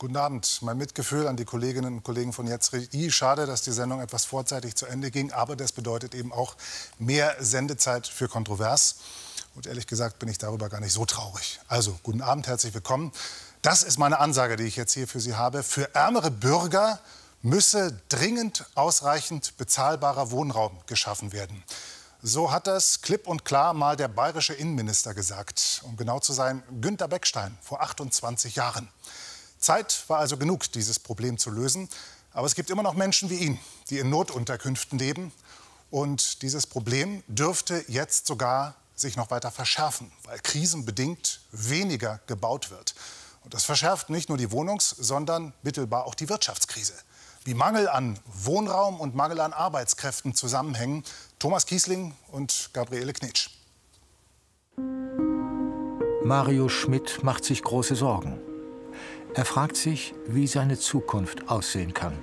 Guten Abend. Mein Mitgefühl an die Kolleginnen und Kollegen von Jetzt Schade, dass die Sendung etwas vorzeitig zu Ende ging, aber das bedeutet eben auch mehr Sendezeit für Kontrovers. Und ehrlich gesagt bin ich darüber gar nicht so traurig. Also, guten Abend, herzlich willkommen. Das ist meine Ansage, die ich jetzt hier für Sie habe. Für ärmere Bürger müsse dringend ausreichend bezahlbarer Wohnraum geschaffen werden. So hat das klipp und klar mal der bayerische Innenminister gesagt. Um genau zu sein, Günter Beckstein vor 28 Jahren. Zeit war also genug, dieses Problem zu lösen. Aber es gibt immer noch Menschen wie ihn, die in Notunterkünften leben. Und dieses Problem dürfte jetzt sogar sich noch weiter verschärfen, weil krisenbedingt weniger gebaut wird. Und das verschärft nicht nur die Wohnungs-, sondern mittelbar auch die Wirtschaftskrise. Wie Mangel an Wohnraum und Mangel an Arbeitskräften zusammenhängen, Thomas Kiesling und Gabriele Knitsch. Mario Schmidt macht sich große Sorgen. Er fragt sich, wie seine Zukunft aussehen kann.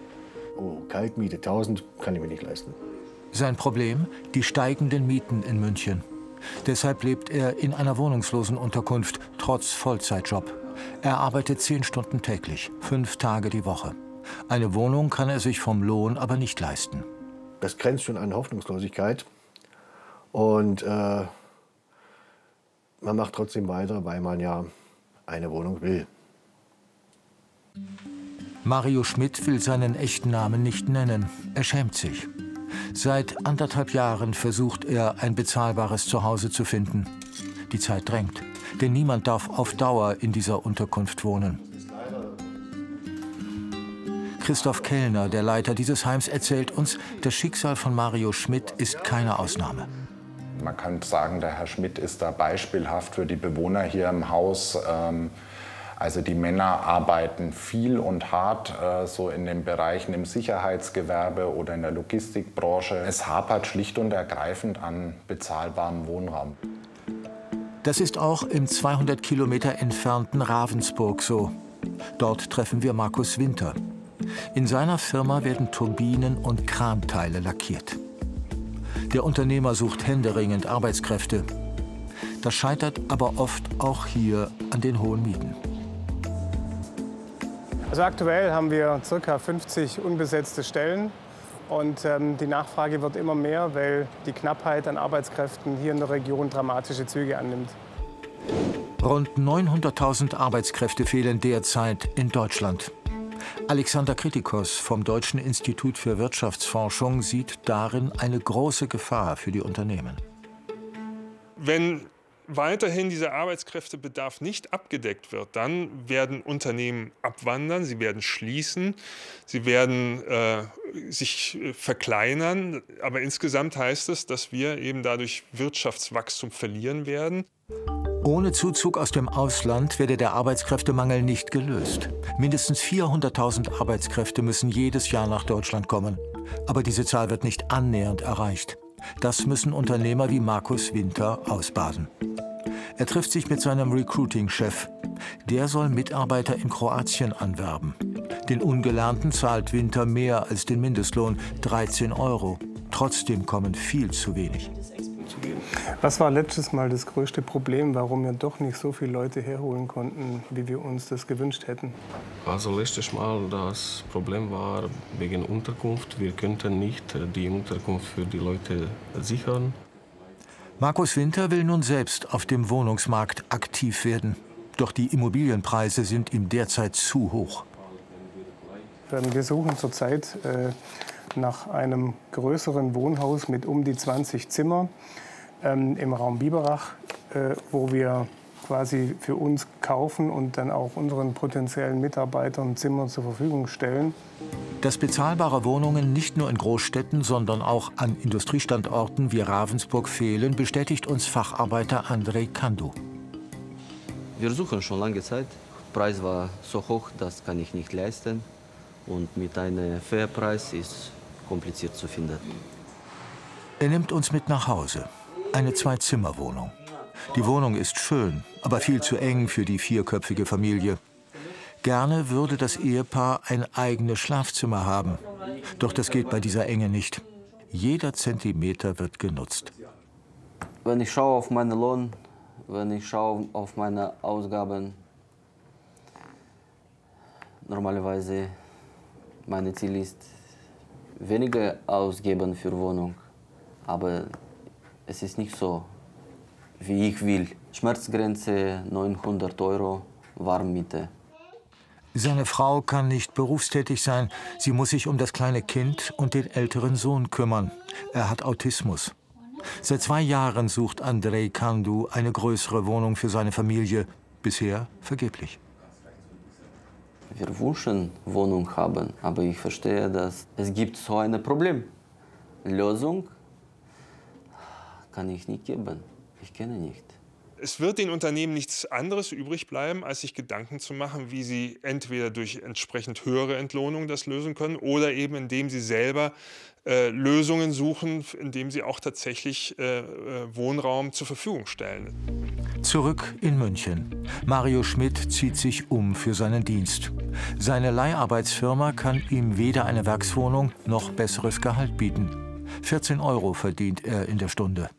Oh, Kaltmiete 1000 kann ich mir nicht leisten. Sein Problem? Die steigenden Mieten in München. Deshalb lebt er in einer wohnungslosen Unterkunft, trotz Vollzeitjob. Er arbeitet zehn Stunden täglich, fünf Tage die Woche. Eine Wohnung kann er sich vom Lohn aber nicht leisten das grenzt schon an Hoffnungslosigkeit. Und äh, man macht trotzdem weiter, weil man ja eine Wohnung will. Mario Schmidt will seinen echten Namen nicht nennen. Er schämt sich. Seit anderthalb Jahren versucht er, ein bezahlbares Zuhause zu finden. Die Zeit drängt, denn niemand darf auf Dauer in dieser Unterkunft wohnen. Christoph Kellner, der Leiter dieses Heims, erzählt uns, das Schicksal von Mario Schmidt ist keine Ausnahme. Man kann sagen, der Herr Schmidt ist da beispielhaft für die Bewohner hier im Haus. Ähm, also die Männer arbeiten viel und hart, äh, so in den Bereichen im Sicherheitsgewerbe oder in der Logistikbranche. Es hapert schlicht und ergreifend an bezahlbarem Wohnraum. Das ist auch im 200 Kilometer entfernten Ravensburg so. Dort treffen wir Markus Winter. In seiner Firma werden Turbinen und Kranteile lackiert. Der Unternehmer sucht händeringend Arbeitskräfte. Das scheitert aber oft auch hier an den hohen Mieten. Also aktuell haben wir ca. 50 unbesetzte Stellen. Und ähm, die Nachfrage wird immer mehr, weil die Knappheit an Arbeitskräften hier in der Region dramatische Züge annimmt. Rund 900.000 Arbeitskräfte fehlen derzeit in Deutschland. Alexander Kritikos vom Deutschen Institut für Wirtschaftsforschung sieht darin eine große Gefahr für die Unternehmen. Wenn weiterhin dieser Arbeitskräftebedarf nicht abgedeckt wird, dann werden Unternehmen abwandern, sie werden schließen, sie werden äh, sich äh, verkleinern. Aber insgesamt heißt es, dass wir eben dadurch Wirtschaftswachstum verlieren werden. Ohne Zuzug aus dem Ausland werde der Arbeitskräftemangel nicht gelöst. Mindestens 400.000 Arbeitskräfte müssen jedes Jahr nach Deutschland kommen. Aber diese Zahl wird nicht annähernd erreicht. Das müssen Unternehmer wie Markus Winter ausbaden. Er trifft sich mit seinem Recruiting-Chef. Der soll Mitarbeiter in Kroatien anwerben. Den Ungelernten zahlt Winter mehr als den Mindestlohn, 13 Euro. Trotzdem kommen viel zu wenig gehen. Was war letztes Mal das größte Problem, warum wir doch nicht so viele Leute herholen konnten, wie wir uns das gewünscht hätten? Also letztes Mal das Problem war wegen Unterkunft. Wir könnten nicht die Unterkunft für die Leute sichern. Markus Winter will nun selbst auf dem Wohnungsmarkt aktiv werden. Doch die Immobilienpreise sind ihm derzeit zu hoch. Wir suchen zurzeit äh, nach einem größeren Wohnhaus mit um die 20 Zimmern ähm, im Raum Biberach, äh, wo wir quasi für uns kaufen und dann auch unseren potenziellen Mitarbeitern Zimmer zur Verfügung stellen. Dass bezahlbare Wohnungen nicht nur in Großstädten, sondern auch an Industriestandorten wie Ravensburg fehlen, bestätigt uns Facharbeiter Andrei Kandu. Wir suchen schon lange Zeit. Der Preis war so hoch, das kann ich nicht leisten. Und mit einem Fairpreis ist kompliziert zu finden. Er nimmt uns mit nach Hause. Eine Zwei-Zimmer-Wohnung. Die Wohnung ist schön, aber viel zu eng für die vierköpfige Familie. Gerne würde das Ehepaar ein eigenes Schlafzimmer haben. Doch das geht bei dieser Enge nicht. Jeder Zentimeter wird genutzt. Wenn ich schaue auf meinen Lohn, wenn ich schaue auf meine Ausgaben, Normalerweise mein Ziel ist weniger ausgeben für Wohnung, aber es ist nicht so, wie ich will. Schmerzgrenze 900 Euro Warmmiete. Seine Frau kann nicht berufstätig sein. Sie muss sich um das kleine Kind und den älteren Sohn kümmern. Er hat Autismus. Seit zwei Jahren sucht Andrei Kandu eine größere Wohnung für seine Familie. Bisher vergeblich. Wir wünschen Wohnung haben, aber ich verstehe, dass es gibt so ein Problem. Lösung kann ich nicht geben. Ich kenne nicht. Es wird den Unternehmen nichts anderes übrig bleiben, als sich Gedanken zu machen, wie sie entweder durch entsprechend höhere Entlohnung das lösen können oder eben indem sie selber äh, Lösungen suchen, indem sie auch tatsächlich äh, äh, Wohnraum zur Verfügung stellen. Zurück in München. Mario Schmidt zieht sich um für seinen Dienst. Seine Leiharbeitsfirma kann ihm weder eine Werkswohnung noch besseres Gehalt bieten. 14 Euro verdient er in der Stunde.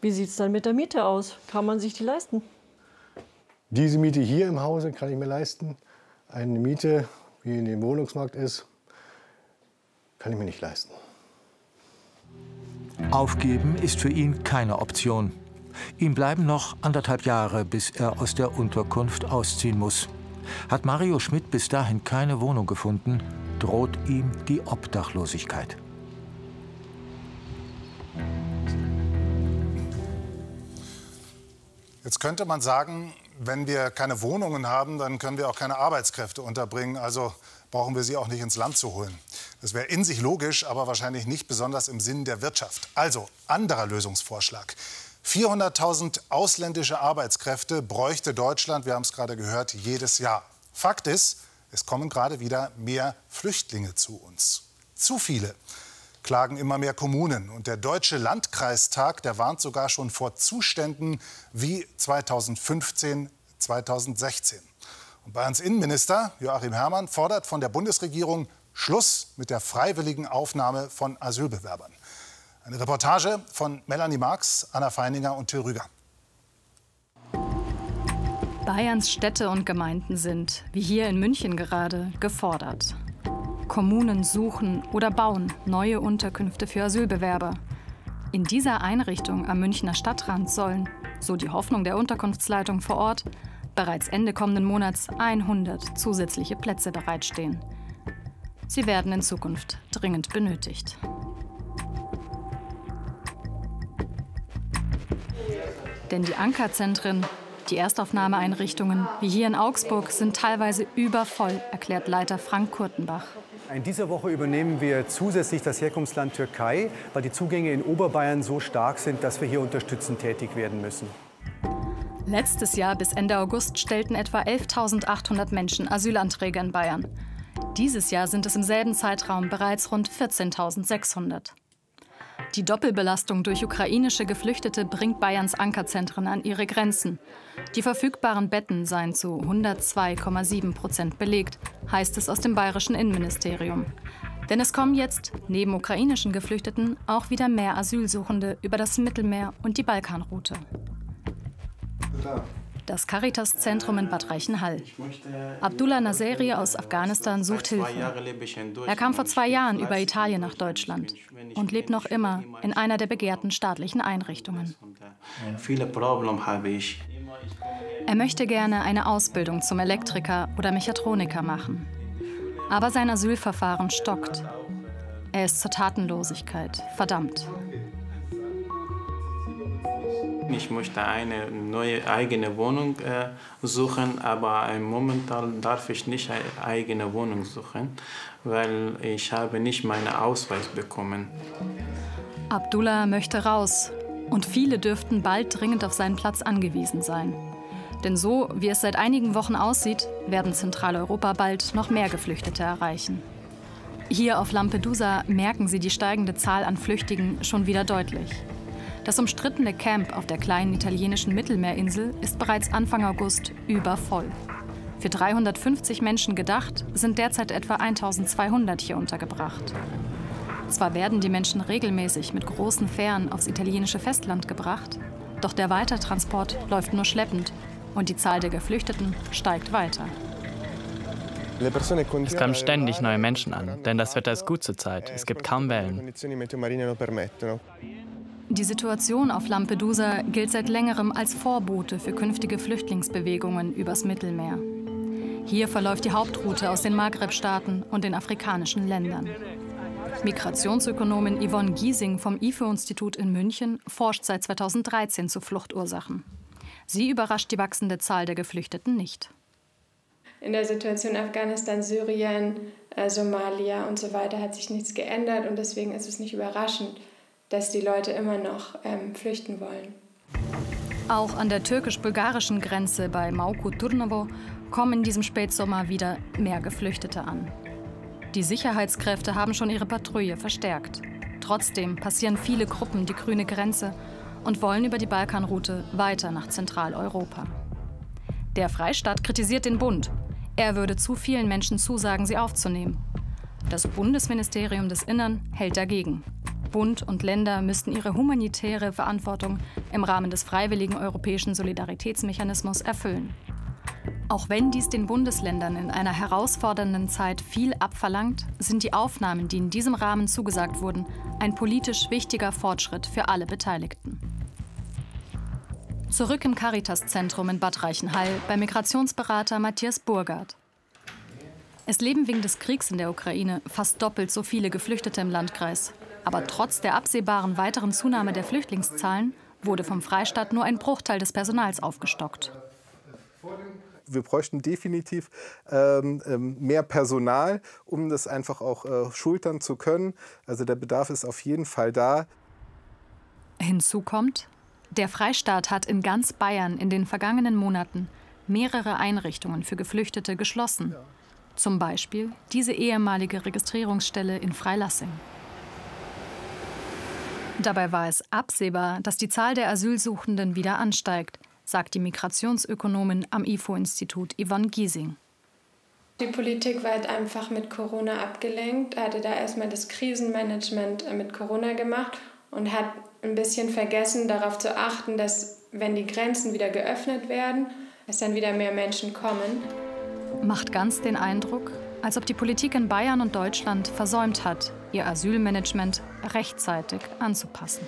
Wie sieht es dann mit der Miete aus? Kann man sich die leisten? Diese Miete hier im Hause kann ich mir leisten. Eine Miete, wie in dem Wohnungsmarkt ist, kann ich mir nicht leisten. Aufgeben ist für ihn keine Option. Ihm bleiben noch anderthalb Jahre, bis er aus der Unterkunft ausziehen muss. Hat Mario Schmidt bis dahin keine Wohnung gefunden, droht ihm die Obdachlosigkeit. Jetzt könnte man sagen, wenn wir keine Wohnungen haben, dann können wir auch keine Arbeitskräfte unterbringen. Also brauchen wir sie auch nicht ins Land zu holen. Das wäre in sich logisch, aber wahrscheinlich nicht besonders im Sinn der Wirtschaft. Also anderer Lösungsvorschlag. 400.000 ausländische Arbeitskräfte bräuchte Deutschland, wir haben es gerade gehört, jedes Jahr. Fakt ist, es kommen gerade wieder mehr Flüchtlinge zu uns. Zu viele klagen immer mehr Kommunen. Und der Deutsche Landkreistag, der warnt sogar schon vor Zuständen wie 2015, 2016. Und Bayerns Innenminister Joachim Herrmann fordert von der Bundesregierung Schluss mit der freiwilligen Aufnahme von Asylbewerbern. Eine Reportage von Melanie Marx, Anna Feininger und Till Rüger. Bayerns Städte und Gemeinden sind, wie hier in München gerade, gefordert. Kommunen suchen oder bauen neue Unterkünfte für Asylbewerber. In dieser Einrichtung am Münchner Stadtrand sollen, so die Hoffnung der Unterkunftsleitung vor Ort, bereits Ende kommenden Monats 100 zusätzliche Plätze bereitstehen. Sie werden in Zukunft dringend benötigt. Denn die Ankerzentren, die Erstaufnahmeeinrichtungen, wie hier in Augsburg, sind teilweise übervoll, erklärt Leiter Frank Kurtenbach. In dieser Woche übernehmen wir zusätzlich das Herkunftsland Türkei, weil die Zugänge in Oberbayern so stark sind, dass wir hier unterstützend tätig werden müssen. Letztes Jahr bis Ende August stellten etwa 11.800 Menschen Asylanträge in Bayern. Dieses Jahr sind es im selben Zeitraum bereits rund 14.600. Die Doppelbelastung durch ukrainische Geflüchtete bringt Bayerns Ankerzentren an ihre Grenzen. Die verfügbaren Betten seien zu 102,7 Prozent belegt, heißt es aus dem bayerischen Innenministerium. Denn es kommen jetzt, neben ukrainischen Geflüchteten, auch wieder mehr Asylsuchende über das Mittelmeer und die Balkanroute. Das Caritas-Zentrum in Bad Reichenhall. Abdullah Naseri aus Afghanistan sucht Hilfe. Er kam vor zwei Jahren über Italien nach Deutschland und lebt noch immer in einer der begehrten staatlichen Einrichtungen. Viele Probleme habe ich. Er möchte gerne eine Ausbildung zum Elektriker oder Mechatroniker machen. Aber sein Asylverfahren stockt. Er ist zur Tatenlosigkeit verdammt. Ich möchte eine neue eigene Wohnung äh, suchen, aber momentan darf ich nicht eine eigene Wohnung suchen, weil ich habe nicht meinen Ausweis bekommen. Abdullah möchte raus und viele dürften bald dringend auf seinen Platz angewiesen sein. Denn so, wie es seit einigen Wochen aussieht, werden Zentraleuropa bald noch mehr Geflüchtete erreichen. Hier auf Lampedusa merken sie die steigende Zahl an Flüchtigen schon wieder deutlich. Das umstrittene Camp auf der kleinen italienischen Mittelmeerinsel ist bereits Anfang August übervoll. Für 350 Menschen gedacht, sind derzeit etwa 1200 hier untergebracht. Zwar werden die Menschen regelmäßig mit großen Fähren aufs italienische Festland gebracht, doch der Weitertransport läuft nur schleppend und die Zahl der Geflüchteten steigt weiter. Es kommen ständig neue Menschen an, denn das Wetter ist gut zurzeit. Es gibt kaum Wellen. Die Situation auf Lampedusa gilt seit längerem als Vorbote für künftige Flüchtlingsbewegungen übers Mittelmeer. Hier verläuft die Hauptroute aus den Maghreb-Staaten und den afrikanischen Ländern. Migrationsökonomin Yvonne Giesing vom IFO-Institut in München forscht seit 2013 zu Fluchtursachen. Sie überrascht die wachsende Zahl der Geflüchteten nicht. In der Situation Afghanistan, Syrien, äh, Somalia und so weiter hat sich nichts geändert und deswegen ist es nicht überraschend, dass die Leute immer noch ähm, flüchten wollen. Auch an der türkisch-bulgarischen Grenze bei Mauku Turnovo kommen in diesem Spätsommer wieder mehr Geflüchtete an. Die Sicherheitskräfte haben schon ihre Patrouille verstärkt. Trotzdem passieren viele Gruppen die grüne Grenze und wollen über die Balkanroute weiter nach Zentraleuropa. Der Freistaat kritisiert den Bund. Er würde zu vielen Menschen zusagen, sie aufzunehmen. Das Bundesministerium des Innern hält dagegen. Bund und Länder müssten ihre humanitäre Verantwortung im Rahmen des freiwilligen europäischen Solidaritätsmechanismus erfüllen. Auch wenn dies den Bundesländern in einer herausfordernden Zeit viel abverlangt, sind die Aufnahmen, die in diesem Rahmen zugesagt wurden, ein politisch wichtiger Fortschritt für alle Beteiligten. Zurück im Caritas-Zentrum in Bad Reichenhall bei Migrationsberater Matthias Burgard. Es leben wegen des Kriegs in der Ukraine fast doppelt so viele Geflüchtete im Landkreis. Aber trotz der absehbaren weiteren Zunahme der Flüchtlingszahlen wurde vom Freistaat nur ein Bruchteil des Personals aufgestockt wir bräuchten definitiv ähm, ähm, mehr Personal, um das einfach auch äh, schultern zu können. Also der Bedarf ist auf jeden Fall da. Hinzu kommt, der Freistaat hat in ganz Bayern in den vergangenen Monaten mehrere Einrichtungen für Geflüchtete geschlossen. Zum Beispiel diese ehemalige Registrierungsstelle in Freilassing. Dabei war es absehbar, dass die Zahl der Asylsuchenden wieder ansteigt sagt die Migrationsökonomin am IFO-Institut Yvonne Giesing. Die Politik war halt einfach mit Corona abgelenkt, hatte da erstmal das Krisenmanagement mit Corona gemacht und hat ein bisschen vergessen darauf zu achten, dass wenn die Grenzen wieder geöffnet werden, dass dann wieder mehr Menschen kommen. Macht ganz den Eindruck, als ob die Politik in Bayern und Deutschland versäumt hat, ihr Asylmanagement rechtzeitig anzupassen.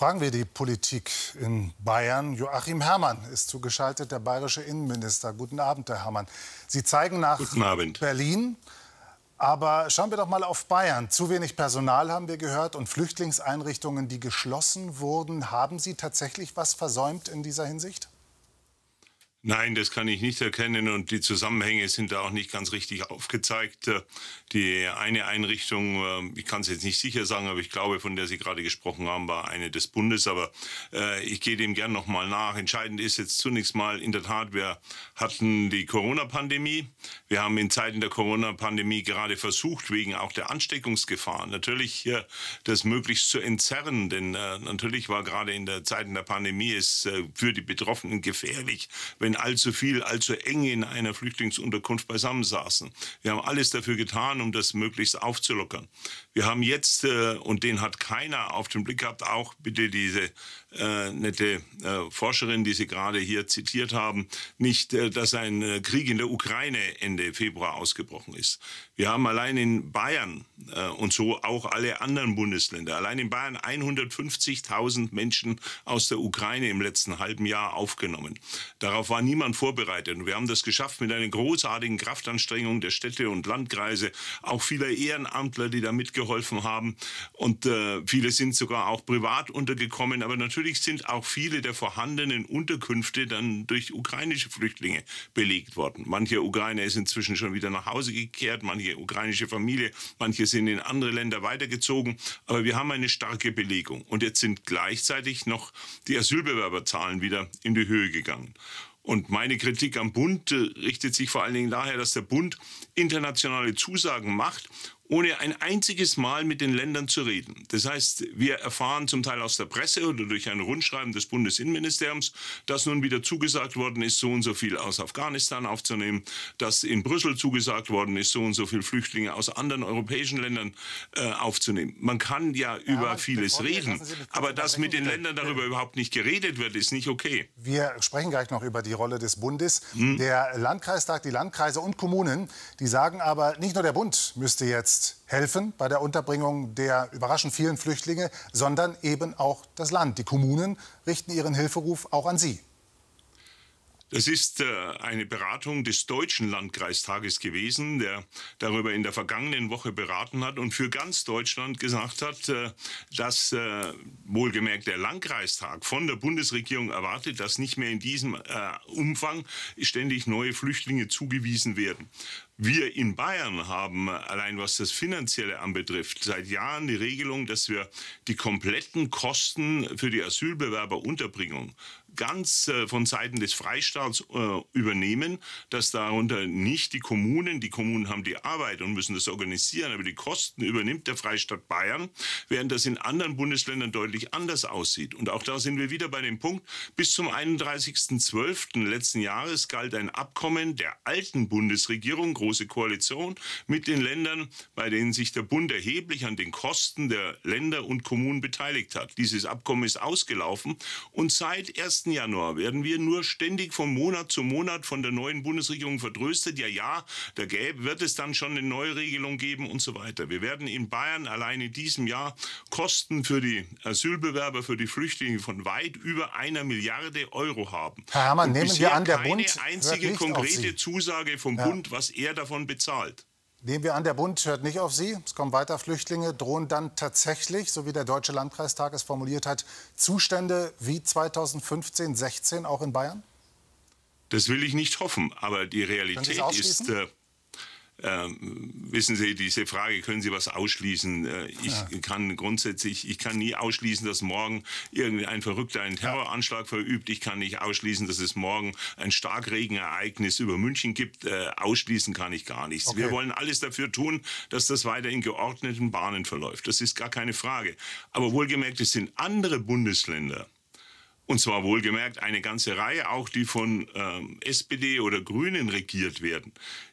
Fragen wir die Politik in Bayern. Joachim Herrmann ist zugeschaltet, der bayerische Innenminister. Guten Abend, Herr Herrmann. Sie zeigen nach Berlin. Aber schauen wir doch mal auf Bayern. Zu wenig Personal haben wir gehört und Flüchtlingseinrichtungen, die geschlossen wurden. Haben Sie tatsächlich was versäumt in dieser Hinsicht? Nein, das kann ich nicht erkennen und die Zusammenhänge sind da auch nicht ganz richtig aufgezeigt. Die eine Einrichtung, äh, ich kann es jetzt nicht sicher sagen, aber ich glaube, von der Sie gerade gesprochen haben, war eine des Bundes. Aber äh, ich gehe dem gern nochmal nach. Entscheidend ist jetzt zunächst mal in der Tat, wir hatten die Corona-Pandemie. Wir haben in Zeiten der Corona-Pandemie gerade versucht, wegen auch der Ansteckungsgefahr, natürlich äh, das möglichst zu entzerren. Denn äh, natürlich war gerade in der Zeiten der Pandemie es äh, für die Betroffenen gefährlich, wenn allzu viel, allzu eng in einer Flüchtlingsunterkunft beisammensaßen. Wir haben alles dafür getan, um das möglichst aufzulockern. Wir haben jetzt, äh, und den hat keiner auf den Blick gehabt, auch bitte diese äh, nette äh, Forscherin, die Sie gerade hier zitiert haben, nicht, äh, dass ein äh, Krieg in der Ukraine Ende Februar ausgebrochen ist. Wir haben allein in Bayern äh, und so auch alle anderen Bundesländer, allein in Bayern 150.000 Menschen aus der Ukraine im letzten halben Jahr aufgenommen. Darauf war niemand vorbereitet. Und wir haben das geschafft mit einer großartigen Kraftanstrengung der Städte und Landkreise, auch vieler Ehrenamtler, die da mitgeholfen haben. Und äh, viele sind sogar auch privat untergekommen. Aber natürlich natürlich sind auch viele der vorhandenen Unterkünfte dann durch ukrainische Flüchtlinge belegt worden. Manche Ukrainer ist inzwischen schon wieder nach Hause gekehrt, manche ukrainische Familie, manche sind in andere Länder weitergezogen. Aber wir haben eine starke Belegung. Und jetzt sind gleichzeitig noch die Asylbewerberzahlen wieder in die Höhe gegangen. Und meine Kritik am Bund äh, richtet sich vor allen Dingen daher, dass der Bund internationale Zusagen macht ohne ein einziges Mal mit den Ländern zu reden. Das heißt, wir erfahren zum Teil aus der Presse oder durch ein Rundschreiben des Bundesinnenministeriums, dass nun wieder zugesagt worden ist, so und so viel aus Afghanistan aufzunehmen, dass in Brüssel zugesagt worden ist, so und so viel Flüchtlinge aus anderen europäischen Ländern äh, aufzunehmen. Man kann ja, ja über vieles reden, aber dass mit den Ländern darüber überhaupt nicht geredet wird, ist nicht okay. Wir sprechen gleich noch über die Rolle des Bundes. Hm. Der Landkreistag, die Landkreise und Kommunen, die sagen aber, nicht nur der Bund müsste jetzt helfen bei der Unterbringung der überraschend vielen Flüchtlinge, sondern eben auch das Land. Die Kommunen richten ihren Hilferuf auch an Sie. Das ist äh, eine Beratung des Deutschen Landkreistages gewesen, der darüber in der vergangenen Woche beraten hat und für ganz Deutschland gesagt hat, äh, dass äh, wohlgemerkt der Landkreistag von der Bundesregierung erwartet, dass nicht mehr in diesem Umfang ständig neue Flüchtlinge zugewiesen werden. Wir in Bayern haben allein was das Finanzielle anbetrifft seit Jahren die Regelung, dass wir die kompletten Kosten für die Asylbewerberunterbringung ganz äh, von Seiten des Freistaats äh, übernehmen, dass darunter nicht die Kommunen, die Kommunen haben die Arbeit und müssen das organisieren, aber die Kosten übernimmt der Freistaat Bayern, während das in anderen Bundesländern deutlich anders aussieht. Und auch da sind wir wieder bei dem Punkt, bis zum 31.12. letzten Jahres galt ein Abkommen der alten Bundesregierung, Große Koalition, mit den Ländern, bei denen sich der Bund erheblich an den Kosten der Länder und Kommunen beteiligt hat. Dieses Abkommen ist ausgelaufen und seit 1. Januar werden wir nur ständig von Monat zu Monat von der neuen Bundesregierung vertröstet. Ja, ja, da gäbe, wird es dann schon eine neue Regelung geben und so weiter. Wir werden in Bayern allein in diesem Jahr Kosten für die Asylbewerber, für die Flüchtlinge von weit über einer Milliarde Euro haben. Herr Herrmann, nehmen wir an, der Bund keine einzige konkrete Zusage vom ja. Bund, was er davon bezahlt. Nehmen wir an, der Bund hört nicht auf Sie. Es kommen weiter Flüchtlinge. Drohen dann tatsächlich, so wie der Deutsche Landkreistag es formuliert hat, Zustände wie 2015, 16 auch in Bayern? Das will ich nicht hoffen. Aber die Realität ist. Äh, ähm, wissen Sie, diese Frage, können Sie was ausschließen? Äh, ich ja. kann grundsätzlich, ich kann nie ausschließen, dass morgen irgendein Verrückter einen Terroranschlag verübt. Ich kann nicht ausschließen, dass es morgen ein Starkregenereignis über München gibt. Äh, ausschließen kann ich gar nichts. Okay. Wir wollen alles dafür tun, dass das weiter in geordneten Bahnen verläuft. Das ist gar keine Frage. Aber wohlgemerkt, es sind andere Bundesländer, und zwar wohlgemerkt eine ganze Reihe, auch die von ähm, SPD oder Grünen regiert werden,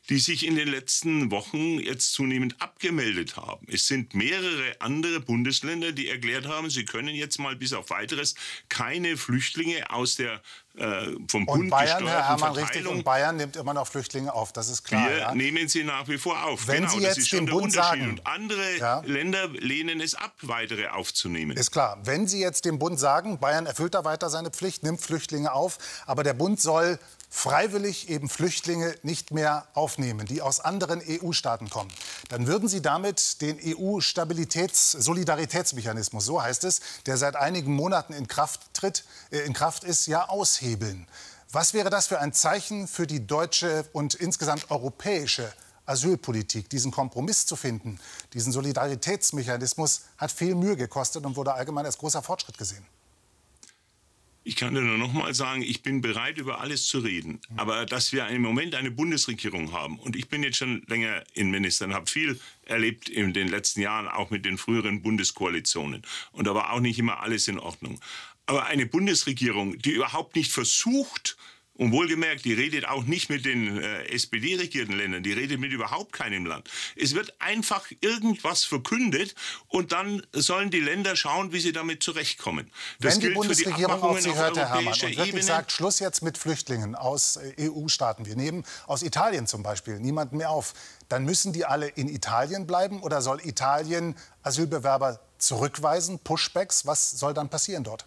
die sich in den letzten Wochen jetzt zunehmend abgemeldet haben. Es sind mehrere andere Bundesländer, die erklärt haben, sie können jetzt mal bis auf weiteres keine Flüchtlinge aus der äh, vom Bund und Bayern, Herr Herrmann, richtig, und Bayern nimmt immer noch Flüchtlinge auf, das ist klar. Wir ja. nehmen sie nach wie vor auf. Wenn genau, Sie jetzt dem Bund sagen, und andere ja. Länder lehnen es ab, weitere aufzunehmen. Ist klar. Wenn Sie jetzt dem Bund sagen, Bayern erfüllt da weiter seine Pflicht, nimmt Flüchtlinge auf, aber der Bund soll freiwillig eben Flüchtlinge nicht mehr aufnehmen, die aus anderen EU-Staaten kommen, dann würden Sie damit den EU-Stabilitäts-Solidaritätsmechanismus, so heißt es, der seit einigen Monaten in Kraft tritt, äh, in Kraft ist, ja aushebeln. Was wäre das für ein Zeichen für die deutsche und insgesamt europäische Asylpolitik, diesen Kompromiss zu finden, diesen Solidaritätsmechanismus, hat viel Mühe gekostet und wurde allgemein als großer Fortschritt gesehen. Ich kann nur noch mal sagen, ich bin bereit, über alles zu reden. Aber dass wir im Moment eine Bundesregierung haben, und ich bin jetzt schon länger Innenminister und habe viel erlebt in den letzten Jahren, auch mit den früheren Bundeskoalitionen. Und da war auch nicht immer alles in Ordnung. Aber eine Bundesregierung, die überhaupt nicht versucht, und wohlgemerkt, die redet auch nicht mit den äh, SPD-regierten Ländern, die redet mit überhaupt keinem Land. Es wird einfach irgendwas verkündet und dann sollen die Länder schauen, wie sie damit zurechtkommen. Das Wenn die Bundesregierung die auf Sie hört, Herr Herrmann, und wirklich Ebene. sagt, Schluss jetzt mit Flüchtlingen aus äh, EU-Staaten, wir nehmen aus Italien zum Beispiel niemanden mehr auf, dann müssen die alle in Italien bleiben oder soll Italien Asylbewerber zurückweisen, Pushbacks? Was soll dann passieren dort?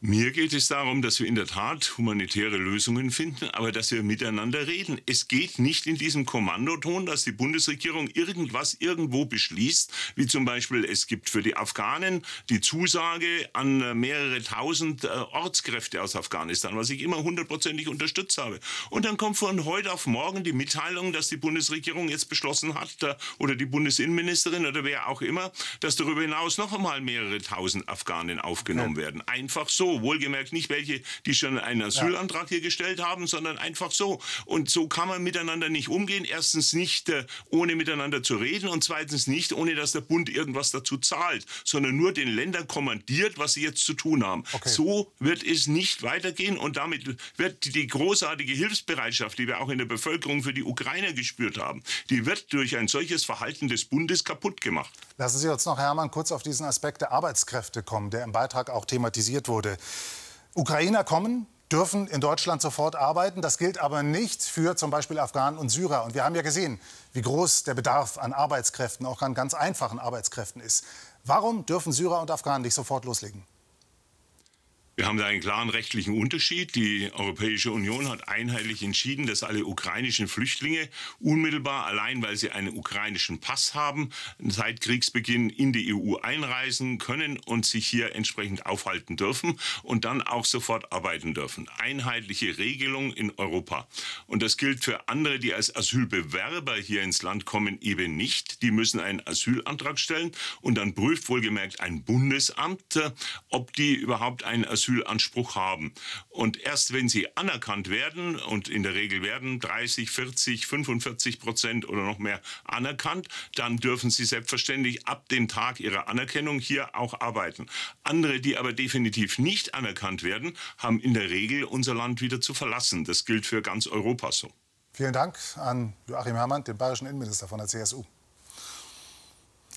Mir geht es darum, dass wir in der Tat humanitäre Lösungen finden, aber dass wir miteinander reden. Es geht nicht in diesem Kommandoton, dass die Bundesregierung irgendwas irgendwo beschließt, wie zum Beispiel es gibt für die Afghanen die Zusage an mehrere tausend äh, Ortskräfte aus Afghanistan, was ich immer hundertprozentig unterstützt habe. Und dann kommt von heute auf morgen die Mitteilung, dass die Bundesregierung jetzt beschlossen hat, äh, oder die Bundesinnenministerin oder wer auch immer, dass darüber hinaus noch einmal mehrere tausend Afghanen aufgenommen werden. Einfach so. So. Wohlgemerkt nicht welche, die schon einen Asylantrag hier gestellt haben, sondern einfach so. Und so kann man miteinander nicht umgehen. Erstens nicht äh, ohne miteinander zu reden und zweitens nicht ohne, dass der Bund irgendwas dazu zahlt, sondern nur den Ländern kommandiert, was sie jetzt zu tun haben. Okay. So wird es nicht weitergehen und damit wird die großartige Hilfsbereitschaft, die wir auch in der Bevölkerung für die Ukrainer gespürt haben, die wird durch ein solches Verhalten des Bundes kaputt gemacht. Lassen Sie uns noch, Hermann, kurz auf diesen Aspekt der Arbeitskräfte kommen, der im Beitrag auch thematisiert wurde. Ukrainer kommen, dürfen in Deutschland sofort arbeiten. Das gilt aber nicht für zum Beispiel Afghanen und Syrer. Und wir haben ja gesehen, wie groß der Bedarf an Arbeitskräften, auch an ganz einfachen Arbeitskräften ist. Warum dürfen Syrer und Afghanen nicht sofort loslegen? Wir haben da einen klaren rechtlichen Unterschied. Die Europäische Union hat einheitlich entschieden, dass alle ukrainischen Flüchtlinge unmittelbar, allein weil sie einen ukrainischen Pass haben, seit Kriegsbeginn in die EU einreisen können und sich hier entsprechend aufhalten dürfen und dann auch sofort arbeiten dürfen. Einheitliche Regelung in Europa. Und das gilt für andere, die als Asylbewerber hier ins Land kommen, eben nicht. Die müssen einen Asylantrag stellen und dann prüft wohlgemerkt ein Bundesamt, ob die überhaupt einen Asylantrag Asylanspruch haben. Und erst wenn sie anerkannt werden, und in der Regel werden 30, 40, 45 Prozent oder noch mehr anerkannt, dann dürfen sie selbstverständlich ab dem Tag ihrer Anerkennung hier auch arbeiten. Andere, die aber definitiv nicht anerkannt werden, haben in der Regel unser Land wieder zu verlassen. Das gilt für ganz Europa so. Vielen Dank an Joachim Herrmann, den bayerischen Innenminister von der CSU.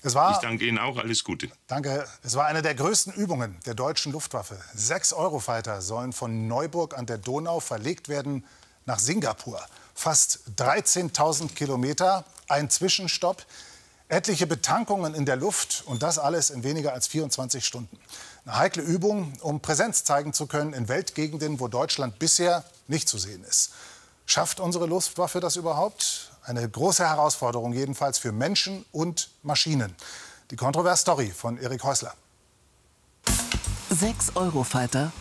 Es war, ich danke Ihnen auch. Alles Gute. Danke. Es war eine der größten Übungen der deutschen Luftwaffe. Sechs Eurofighter sollen von Neuburg an der Donau verlegt werden nach Singapur. Fast 13.000 Kilometer, ein Zwischenstopp, etliche Betankungen in der Luft und das alles in weniger als 24 Stunden. Eine heikle Übung, um Präsenz zeigen zu können in Weltgegenden, wo Deutschland bisher nicht zu sehen ist. Schafft unsere Luftwaffe das überhaupt? Eine große Herausforderung jedenfalls für Menschen und Maschinen. Die Kontrovers-Story von Erik Häusler. Sechs Eurofighter,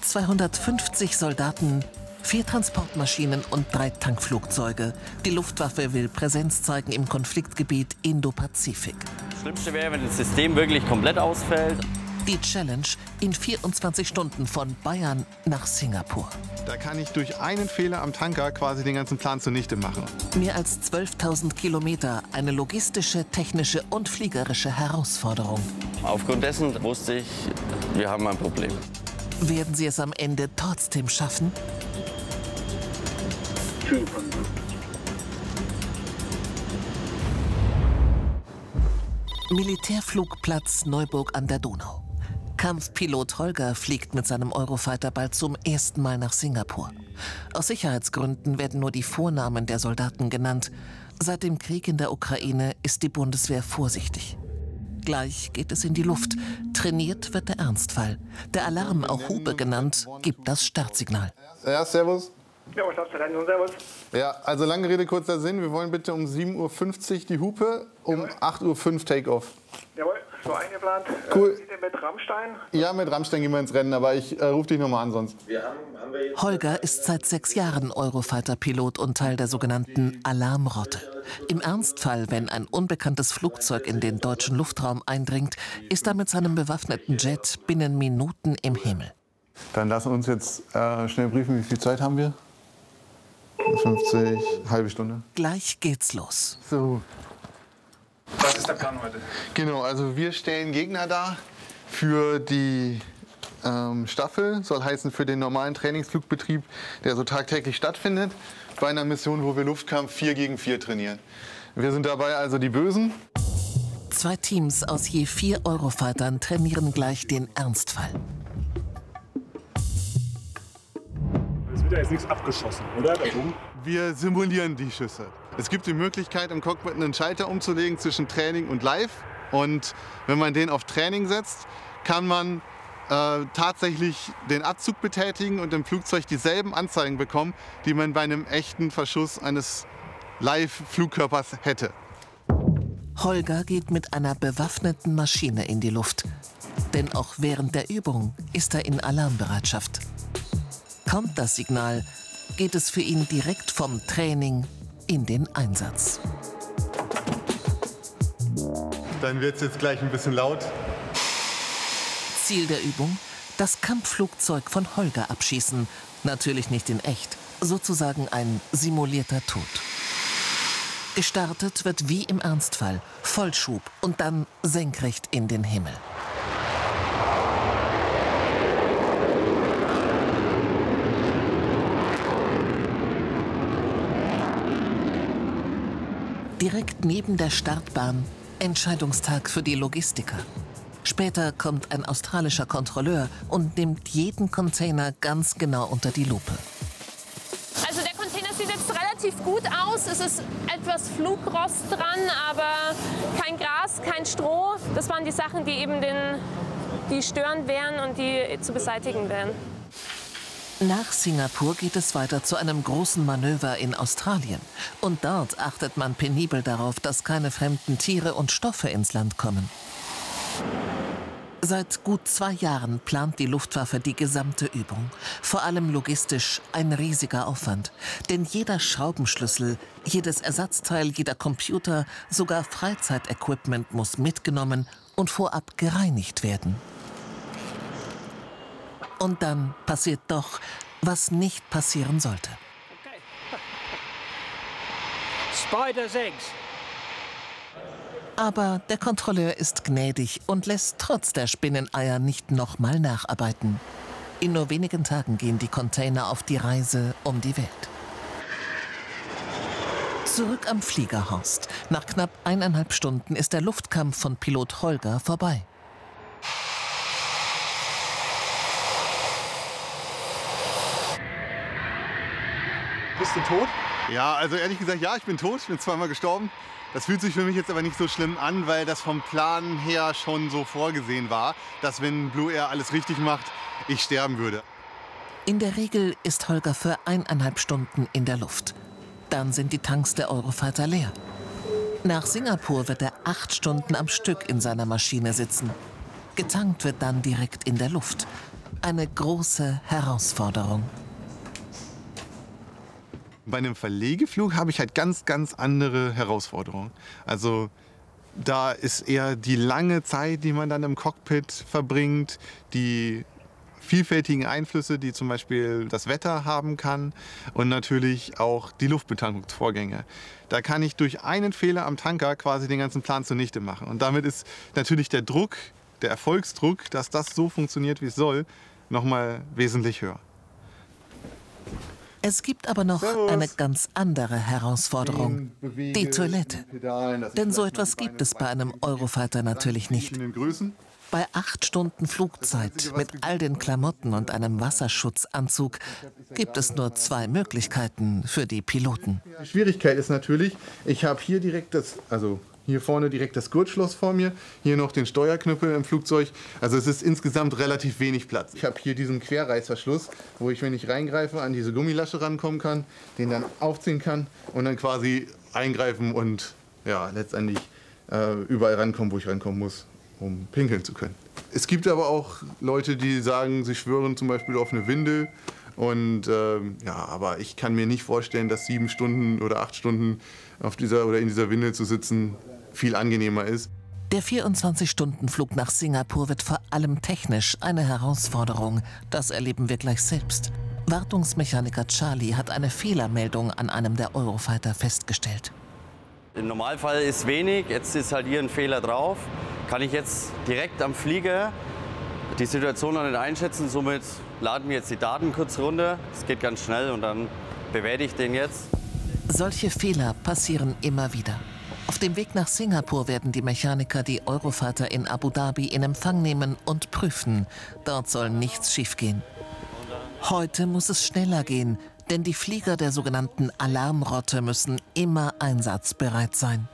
250 Soldaten, vier Transportmaschinen und drei Tankflugzeuge. Die Luftwaffe will Präsenz zeigen im Konfliktgebiet Indo-Pazifik. Das Schlimmste wäre, wenn das System wirklich komplett ausfällt. Die Challenge in 24 Stunden von Bayern nach Singapur. Da kann ich durch einen Fehler am Tanker quasi den ganzen Plan zunichte machen. Mehr als 12.000 Kilometer, eine logistische, technische und fliegerische Herausforderung. Aufgrund dessen wusste ich, wir haben ein Problem. Werden Sie es am Ende trotzdem schaffen? Militärflugplatz Neuburg an der Donau. Kampfpilot Holger fliegt mit seinem Eurofighter bald zum ersten Mal nach Singapur. Aus Sicherheitsgründen werden nur die Vornamen der Soldaten genannt. Seit dem Krieg in der Ukraine ist die Bundeswehr vorsichtig. Gleich geht es in die Luft. Trainiert wird der Ernstfall. Der Alarm, auch Hupe genannt, gibt das Startsignal. Ja, servus. Ja, servus. Ja, also lange Rede, kurzer Sinn. Wir wollen bitte um 7.50 Uhr die Hupe, um 8.05 Uhr Take-Off. Jawohl so eingeplant. Äh, cool. Äh, mit Rammstein? Ja, mit Rammstein gehen wir ins Rennen, aber ich äh, rufe dich nochmal an sonst. Haben, haben Holger ist seit sechs Jahren Eurofighter-Pilot und Teil der sogenannten Alarmrotte. Im Ernstfall, wenn ein unbekanntes Flugzeug in den deutschen Luftraum eindringt, ist er mit seinem bewaffneten Jet binnen Minuten im Himmel. Dann lassen wir uns jetzt äh, schnell briefen, wie viel Zeit haben wir? 50, halbe Stunde. Gleich geht's los. So, was ist der Plan heute? Genau, also wir stellen Gegner dar für die ähm, Staffel, soll heißen für den normalen Trainingsflugbetrieb, der so tagtäglich stattfindet, bei einer Mission, wo wir Luftkampf 4 gegen 4 trainieren. Wir sind dabei also die Bösen. Zwei Teams aus je vier Eurofightern trainieren gleich den Ernstfall. Es wird ja jetzt nichts abgeschossen, oder? Wir simulieren die Schüsse. Es gibt die Möglichkeit, im Cockpit einen Schalter umzulegen zwischen Training und Live. Und wenn man den auf Training setzt, kann man äh, tatsächlich den Abzug betätigen und im Flugzeug dieselben Anzeigen bekommen, die man bei einem echten Verschuss eines Live-Flugkörpers hätte. Holger geht mit einer bewaffneten Maschine in die Luft. Denn auch während der Übung ist er in Alarmbereitschaft. Kommt das Signal, geht es für ihn direkt vom Training in den Einsatz. Dann wird es jetzt gleich ein bisschen laut. Ziel der Übung? Das Kampfflugzeug von Holger abschießen. Natürlich nicht in echt, sozusagen ein simulierter Tod. Gestartet wird wie im Ernstfall, Vollschub und dann senkrecht in den Himmel. Direkt neben der Startbahn Entscheidungstag für die Logistiker. Später kommt ein australischer Kontrolleur und nimmt jeden Container ganz genau unter die Lupe. Also der Container sieht jetzt relativ gut aus. Es ist etwas Flugrost dran, aber kein Gras, kein Stroh. Das waren die Sachen, die eben den, die störend wären und die zu beseitigen wären. Nach Singapur geht es weiter zu einem großen Manöver in Australien. Und dort achtet man penibel darauf, dass keine fremden Tiere und Stoffe ins Land kommen. Seit gut zwei Jahren plant die Luftwaffe die gesamte Übung. Vor allem logistisch ein riesiger Aufwand. Denn jeder Schraubenschlüssel, jedes Ersatzteil, jeder Computer, sogar Freizeitequipment muss mitgenommen und vorab gereinigt werden. Und dann passiert doch, was nicht passieren sollte. Spider's eggs. Aber der Kontrolleur ist gnädig und lässt trotz der Spinneneier nicht nochmal nacharbeiten. In nur wenigen Tagen gehen die Container auf die Reise um die Welt. Zurück am Fliegerhorst. Nach knapp eineinhalb Stunden ist der Luftkampf von Pilot Holger vorbei. Bist du tot? Ja, also ehrlich gesagt, ja, ich bin tot. Ich bin zweimal gestorben. Das fühlt sich für mich jetzt aber nicht so schlimm an, weil das vom Plan her schon so vorgesehen war, dass wenn Blue Air alles richtig macht, ich sterben würde. In der Regel ist Holger für eineinhalb Stunden in der Luft. Dann sind die Tanks der Eurofighter leer. Nach Singapur wird er acht Stunden am Stück in seiner Maschine sitzen. Getankt wird dann direkt in der Luft. Eine große Herausforderung. Bei einem Verlegeflug habe ich halt ganz, ganz andere Herausforderungen. Also da ist eher die lange Zeit, die man dann im Cockpit verbringt, die vielfältigen Einflüsse, die zum Beispiel das Wetter haben kann und natürlich auch die Luftbetankungsvorgänge. Da kann ich durch einen Fehler am Tanker quasi den ganzen Plan zunichte machen. Und damit ist natürlich der Druck, der Erfolgsdruck, dass das so funktioniert, wie es soll, nochmal wesentlich höher. Es gibt aber noch eine ganz andere Herausforderung. Die Toilette. Denn so etwas gibt es bei einem Eurofighter natürlich nicht. Bei acht Stunden Flugzeit mit all den Klamotten und einem Wasserschutzanzug gibt es nur zwei Möglichkeiten für die Piloten. Die Schwierigkeit ist natürlich, ich habe hier direkt das, also hier vorne direkt das Gurtschloss vor mir, hier noch den Steuerknüppel im Flugzeug. Also es ist insgesamt relativ wenig Platz. Ich habe hier diesen Querreißverschluss, wo ich, wenn ich reingreife, an diese Gummilasche rankommen kann, den dann aufziehen kann und dann quasi eingreifen und ja, letztendlich äh, überall rankommen, wo ich rankommen muss, um pinkeln zu können. Es gibt aber auch Leute, die sagen, sie schwören zum Beispiel auf eine Windel. Und ähm, ja, aber ich kann mir nicht vorstellen, dass sieben Stunden oder acht Stunden auf dieser oder in dieser Windel zu sitzen viel angenehmer ist. Der 24-Stunden-Flug nach Singapur wird vor allem technisch eine Herausforderung. Das erleben wir gleich selbst. Wartungsmechaniker Charlie hat eine Fehlermeldung an einem der Eurofighter festgestellt. Im Normalfall ist wenig, jetzt ist halt hier ein Fehler drauf. Kann ich jetzt direkt am Flieger die Situation noch nicht einschätzen, somit laden wir jetzt die Daten kurz runter. Das geht ganz schnell und dann bewerte ich den jetzt. Solche Fehler passieren immer wieder. Auf dem Weg nach Singapur werden die Mechaniker die Eurofighter in Abu Dhabi in Empfang nehmen und prüfen. Dort soll nichts schiefgehen. Heute muss es schneller gehen, denn die Flieger der sogenannten Alarmrotte müssen immer einsatzbereit sein.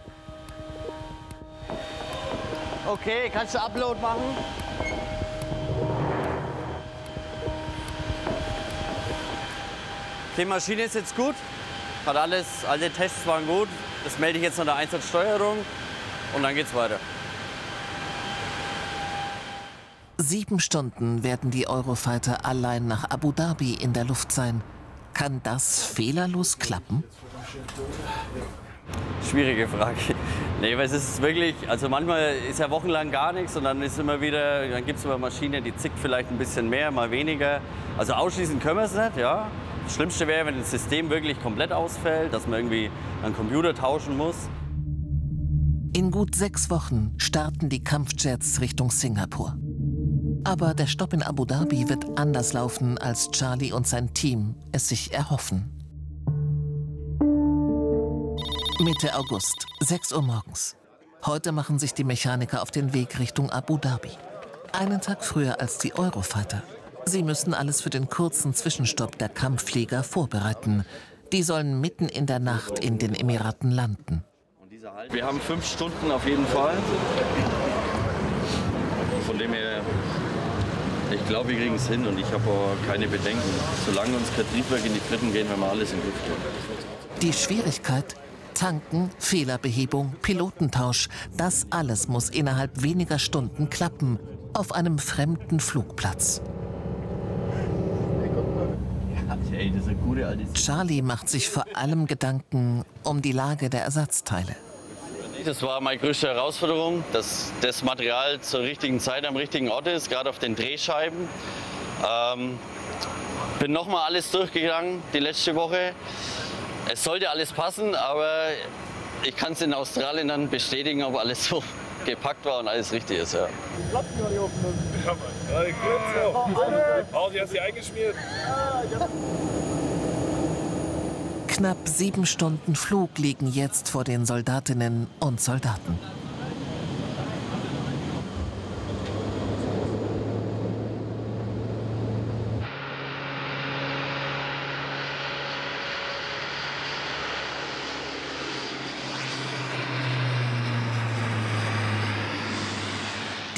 Okay, kannst du Upload machen? Die Maschine ist jetzt gut. Hat alles, alle Tests waren gut. Das melde ich jetzt noch der Einsatzsteuerung und dann geht's weiter. Sieben Stunden werden die Eurofighter allein nach Abu Dhabi in der Luft sein. Kann das fehlerlos klappen? Schwierige Frage. Nee, weil es ist wirklich, also manchmal ist ja wochenlang gar nichts und dann ist immer wieder, dann gibt es immer Maschine, die zickt vielleicht ein bisschen mehr, mal weniger. Also ausschließen können wir es nicht, ja. Das Schlimmste wäre, wenn das System wirklich komplett ausfällt, dass man irgendwie einen Computer tauschen muss. In gut sechs Wochen starten die Kampfjets Richtung Singapur. Aber der Stopp in Abu Dhabi wird anders laufen, als Charlie und sein Team es sich erhoffen. Mitte August, 6 Uhr morgens. Heute machen sich die Mechaniker auf den Weg Richtung Abu Dhabi. Einen Tag früher als die Eurofighter. Sie müssen alles für den kurzen Zwischenstopp der Kampfflieger vorbereiten. Die sollen mitten in der Nacht in den Emiraten landen. Wir haben fünf Stunden auf jeden Fall. Von dem her, ich glaube, wir kriegen es hin und ich habe keine Bedenken. Solange uns kein Triebwerk in die Fritten gehen, werden wir alles im Griff tun. Die Schwierigkeit, Tanken, Fehlerbehebung, Pilotentausch, das alles muss innerhalb weniger Stunden klappen, auf einem fremden Flugplatz. Charlie macht sich vor allem Gedanken um die Lage der Ersatzteile. Das war meine größte Herausforderung, dass das Material zur richtigen Zeit am richtigen Ort ist, gerade auf den Drehscheiben. Ähm, bin nochmal alles durchgegangen die letzte Woche. Es sollte alles passen, aber ich kann es in Australien dann bestätigen, ob alles so gepackt war und alles richtig ist. Ja. Pauli, hast du eingeschmiert? Knapp sieben Stunden Flug liegen jetzt vor den Soldatinnen und Soldaten.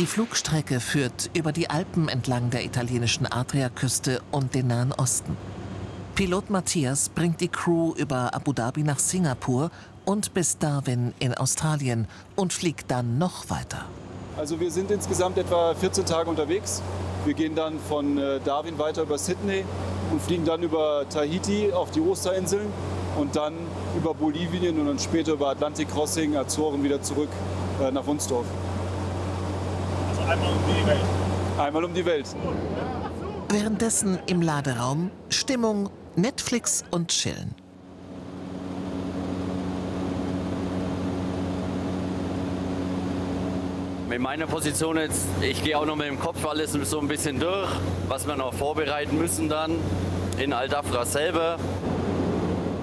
Die Flugstrecke führt über die Alpen entlang der italienischen Adriaküste und den Nahen Osten. Pilot Matthias bringt die Crew über Abu Dhabi nach Singapur und bis Darwin in Australien und fliegt dann noch weiter. Also wir sind insgesamt etwa 14 Tage unterwegs. Wir gehen dann von äh, Darwin weiter über Sydney und fliegen dann über Tahiti auf die Osterinseln und dann über Bolivien und dann später über Atlantic Crossing, Azoren wieder zurück äh, nach Wunsdorf. Einmal um die Welt. Einmal um die Welt. Währenddessen im Laderaum Stimmung, Netflix und Chillen. Mit meiner Position jetzt, ich gehe auch noch mit dem Kopf alles so ein bisschen durch, was wir noch vorbereiten müssen dann in Al-Dafra selber.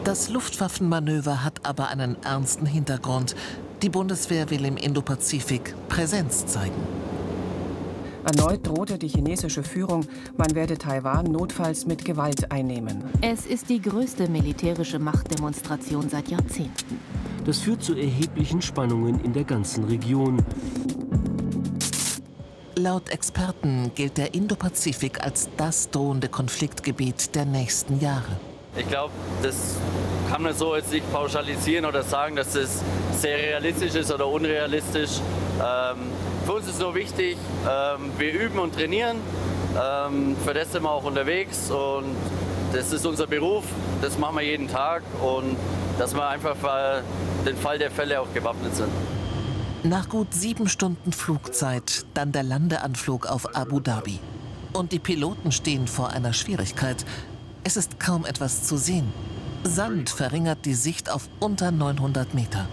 Das Luftwaffenmanöver hat aber einen ernsten Hintergrund. Die Bundeswehr will im Indopazifik Präsenz zeigen. Erneut drohte die chinesische Führung, man werde Taiwan notfalls mit Gewalt einnehmen. Es ist die größte militärische Machtdemonstration seit Jahrzehnten. Das führt zu erheblichen Spannungen in der ganzen Region. Laut Experten gilt der Indopazifik als das drohende Konfliktgebiet der nächsten Jahre. Ich glaube, das kann man so jetzt nicht pauschalisieren oder sagen, dass das sehr realistisch ist oder unrealistisch. Ähm, für uns ist nur wichtig, ähm, wir üben und trainieren. Ähm, für das sind wir auch unterwegs und das ist unser Beruf, das machen wir jeden Tag und dass wir einfach für den Fall der Fälle auch gewappnet sind. Nach gut sieben Stunden Flugzeit dann der Landeanflug auf Abu Dhabi. Und die Piloten stehen vor einer Schwierigkeit. Es ist kaum etwas zu sehen. Sand verringert die Sicht auf unter 900 Meter.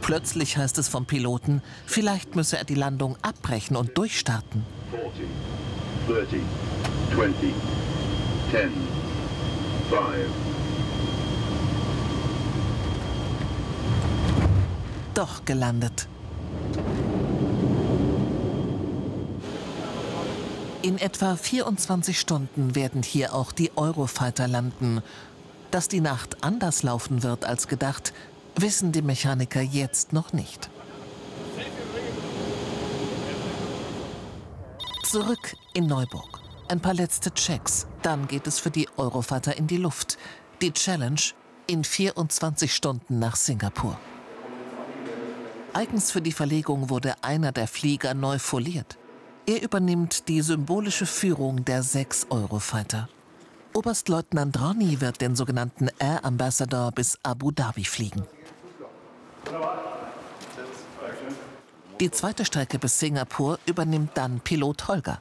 Plötzlich heißt es vom Piloten, vielleicht müsse er die Landung abbrechen und durchstarten. 40, 30, 20, 10, 5. Doch gelandet. In etwa 24 Stunden werden hier auch die Eurofighter landen. Dass die Nacht anders laufen wird als gedacht, wissen die Mechaniker jetzt noch nicht. Zurück in Neuburg. Ein paar letzte Checks. Dann geht es für die Eurofighter in die Luft. Die Challenge in 24 Stunden nach Singapur. Eigens für die Verlegung wurde einer der Flieger neu foliert. Er übernimmt die symbolische Führung der sechs Eurofighter. Oberstleutnant Ronny wird den sogenannten Air Ambassador bis Abu Dhabi fliegen. Die zweite Strecke bis Singapur übernimmt dann Pilot Holger.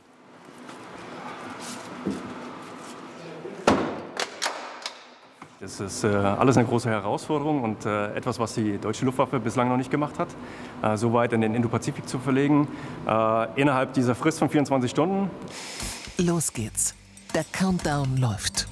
Das ist äh, alles eine große Herausforderung und äh, etwas, was die deutsche Luftwaffe bislang noch nicht gemacht hat, äh, so weit in den Indopazifik zu verlegen, äh, innerhalb dieser Frist von 24 Stunden. Los geht's. Der Countdown läuft.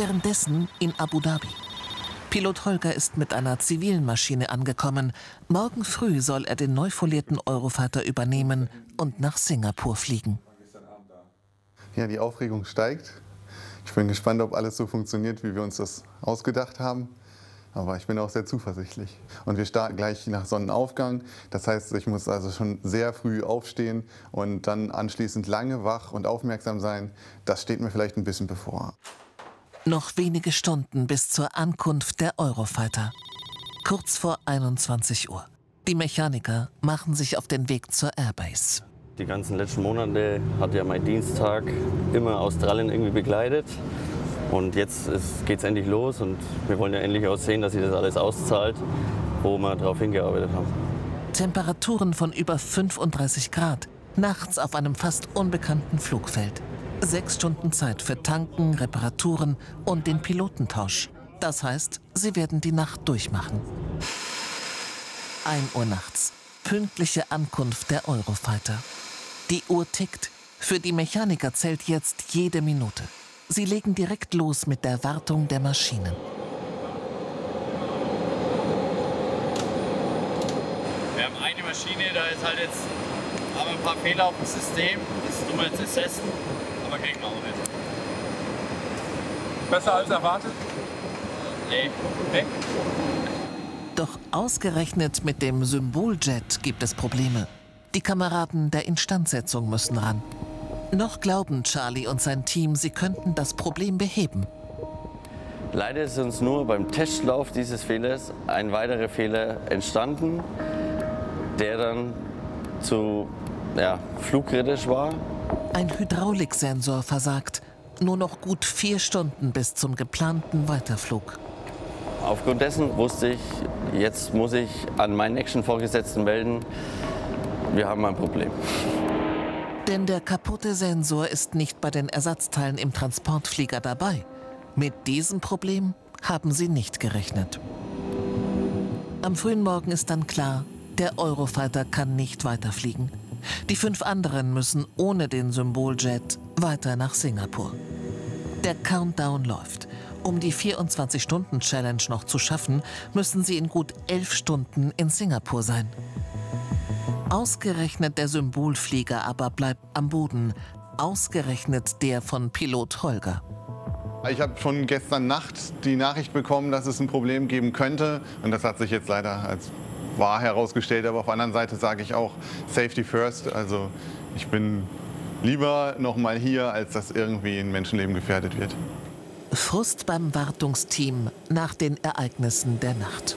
Währenddessen in Abu Dhabi. Pilot Holger ist mit einer zivilen Maschine angekommen. Morgen früh soll er den neu folierten Eurofighter übernehmen und nach Singapur fliegen. Ja, die Aufregung steigt. Ich bin gespannt, ob alles so funktioniert, wie wir uns das ausgedacht haben. Aber ich bin auch sehr zuversichtlich. Und wir starten gleich nach Sonnenaufgang. Das heißt, ich muss also schon sehr früh aufstehen und dann anschließend lange wach und aufmerksam sein. Das steht mir vielleicht ein bisschen bevor. Noch wenige Stunden bis zur Ankunft der Eurofighter. Kurz vor 21 Uhr. Die Mechaniker machen sich auf den Weg zur Airbase. Die ganzen letzten Monate hat ja mein Dienstag immer Australien irgendwie begleitet. Und jetzt geht es endlich los und wir wollen ja endlich auch sehen, dass sich das alles auszahlt, wo wir darauf hingearbeitet haben. Temperaturen von über 35 Grad, nachts auf einem fast unbekannten Flugfeld. Sechs Stunden Zeit für Tanken, Reparaturen und den Pilotentausch. Das heißt, sie werden die Nacht durchmachen. 1 Uhr nachts. Pünktliche Ankunft der Eurofighter. Die Uhr tickt. Für die Mechaniker zählt jetzt jede Minute. Sie legen direkt los mit der Wartung der Maschinen. Wir haben eine Maschine, da ist halt jetzt haben ein paar Fehler auf dem System. Das tun wir jetzt assessen, kriegen wir auch nicht. Besser als erwartet? Nee. nee. Doch ausgerechnet mit dem Symboljet gibt es Probleme. Die Kameraden der Instandsetzung müssen ran. Noch glauben Charlie und sein Team, sie könnten das Problem beheben. Leider ist uns nur beim Testlauf dieses Fehlers ein weiterer Fehler entstanden, der dann zu ja, flugkritisch war. Ein Hydrauliksensor versagt. Nur noch gut vier Stunden bis zum geplanten Weiterflug. Aufgrund dessen wusste ich, jetzt muss ich an meinen nächsten Vorgesetzten melden, wir haben ein Problem. Denn der kaputte Sensor ist nicht bei den Ersatzteilen im Transportflieger dabei. Mit diesem Problem haben sie nicht gerechnet. Am frühen Morgen ist dann klar, der Eurofighter kann nicht weiterfliegen. Die fünf anderen müssen ohne den Symboljet weiter nach Singapur. Der Countdown läuft. Um die 24-Stunden-Challenge noch zu schaffen, müssen sie in gut elf Stunden in Singapur sein. Ausgerechnet der Symbolflieger aber bleibt am Boden. Ausgerechnet der von Pilot Holger. Ich habe schon gestern Nacht die Nachricht bekommen, dass es ein Problem geben könnte. Und das hat sich jetzt leider als wahr herausgestellt. Aber auf der anderen Seite sage ich auch Safety First. Also ich bin lieber noch mal hier, als dass irgendwie ein Menschenleben gefährdet wird. Frust beim Wartungsteam nach den Ereignissen der Nacht.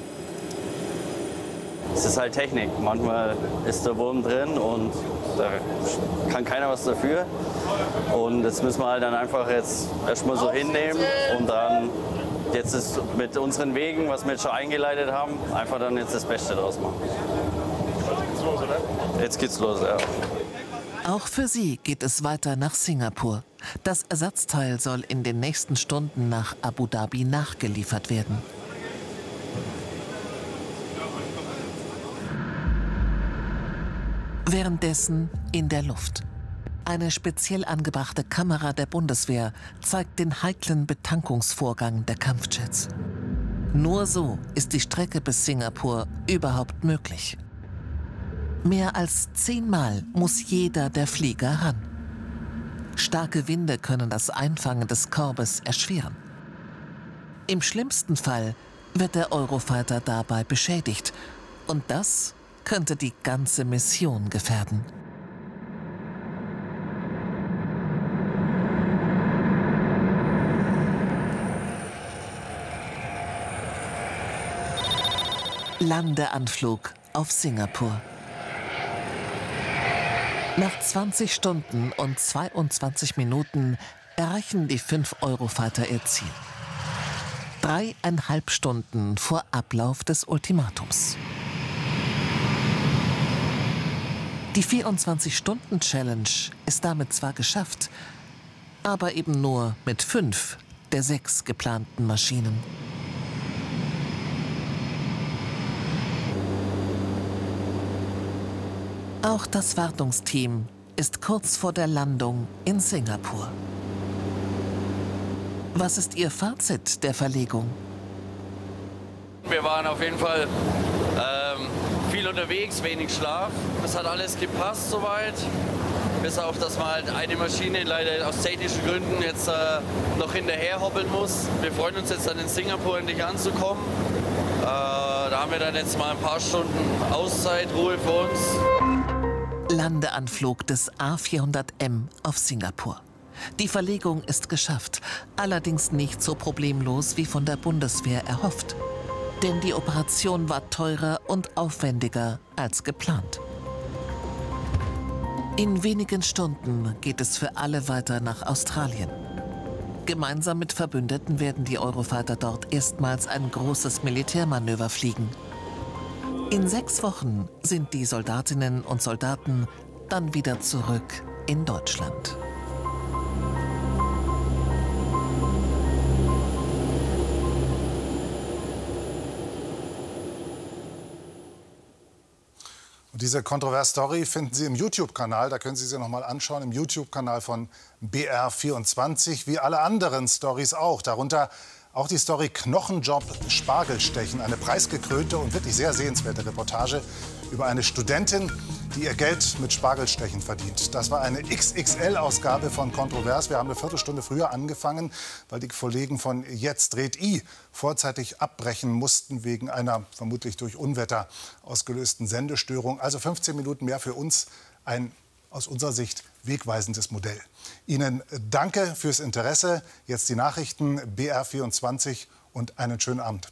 Es ist halt Technik. Manchmal ist der Wurm drin und da kann keiner was dafür. Und das müssen wir halt dann einfach jetzt erstmal so hinnehmen und dann jetzt ist mit unseren Wegen, was wir jetzt schon eingeleitet haben, einfach dann jetzt das Beste draus machen. Jetzt geht's los, oder? Jetzt geht's los, ja. Auch für sie geht es weiter nach Singapur. Das Ersatzteil soll in den nächsten Stunden nach Abu Dhabi nachgeliefert werden. Währenddessen in der Luft. Eine speziell angebrachte Kamera der Bundeswehr zeigt den heiklen Betankungsvorgang der Kampfjets. Nur so ist die Strecke bis Singapur überhaupt möglich. Mehr als zehnmal muss jeder der Flieger ran. Starke Winde können das Einfangen des Korbes erschweren. Im schlimmsten Fall wird der Eurofighter dabei beschädigt. Und das könnte die ganze Mission gefährden. Landeanflug auf Singapur. Nach 20 Stunden und 22 Minuten erreichen die 5-Euro-Fighter ihr Ziel. Dreieinhalb Stunden vor Ablauf des Ultimatums. Die 24-Stunden-Challenge ist damit zwar geschafft, aber eben nur mit fünf der sechs geplanten Maschinen. Auch das Wartungsteam ist kurz vor der Landung in Singapur. Was ist Ihr Fazit der Verlegung? Wir waren auf jeden Fall ähm, viel unterwegs, wenig Schlaf. Das hat alles gepasst soweit. Bis auf, dass man halt eine Maschine leider aus technischen Gründen jetzt äh, noch hinterher hoppeln muss. Wir freuen uns jetzt dann in Singapur endlich anzukommen. Äh, da haben wir dann jetzt mal ein paar Stunden Auszeit, Ruhe für uns. Landeanflug des A400M auf Singapur. Die Verlegung ist geschafft, allerdings nicht so problemlos wie von der Bundeswehr erhofft. Denn die Operation war teurer und aufwendiger als geplant. In wenigen Stunden geht es für alle weiter nach Australien. Gemeinsam mit Verbündeten werden die Eurofighter dort erstmals ein großes Militärmanöver fliegen. In sechs Wochen sind die Soldatinnen und Soldaten dann wieder zurück in Deutschland. Und diese Kontrovers-Story finden Sie im YouTube-Kanal. Da können Sie sie noch mal anschauen. Im YouTube-Kanal von BR24, wie alle anderen Stories auch. Darunter auch die Story Knochenjob Spargelstechen, eine preisgekrönte und wirklich sehr sehenswerte Reportage über eine Studentin, die ihr Geld mit Spargelstechen verdient. Das war eine XXL-Ausgabe von Kontrovers. Wir haben eine Viertelstunde früher angefangen, weil die Kollegen von Jetzt dreht I vorzeitig abbrechen mussten wegen einer vermutlich durch Unwetter ausgelösten Sendestörung. Also 15 Minuten mehr für uns. Ein aus unserer Sicht wegweisendes Modell. Ihnen äh, danke fürs Interesse. Jetzt die Nachrichten BR24 und einen schönen Abend.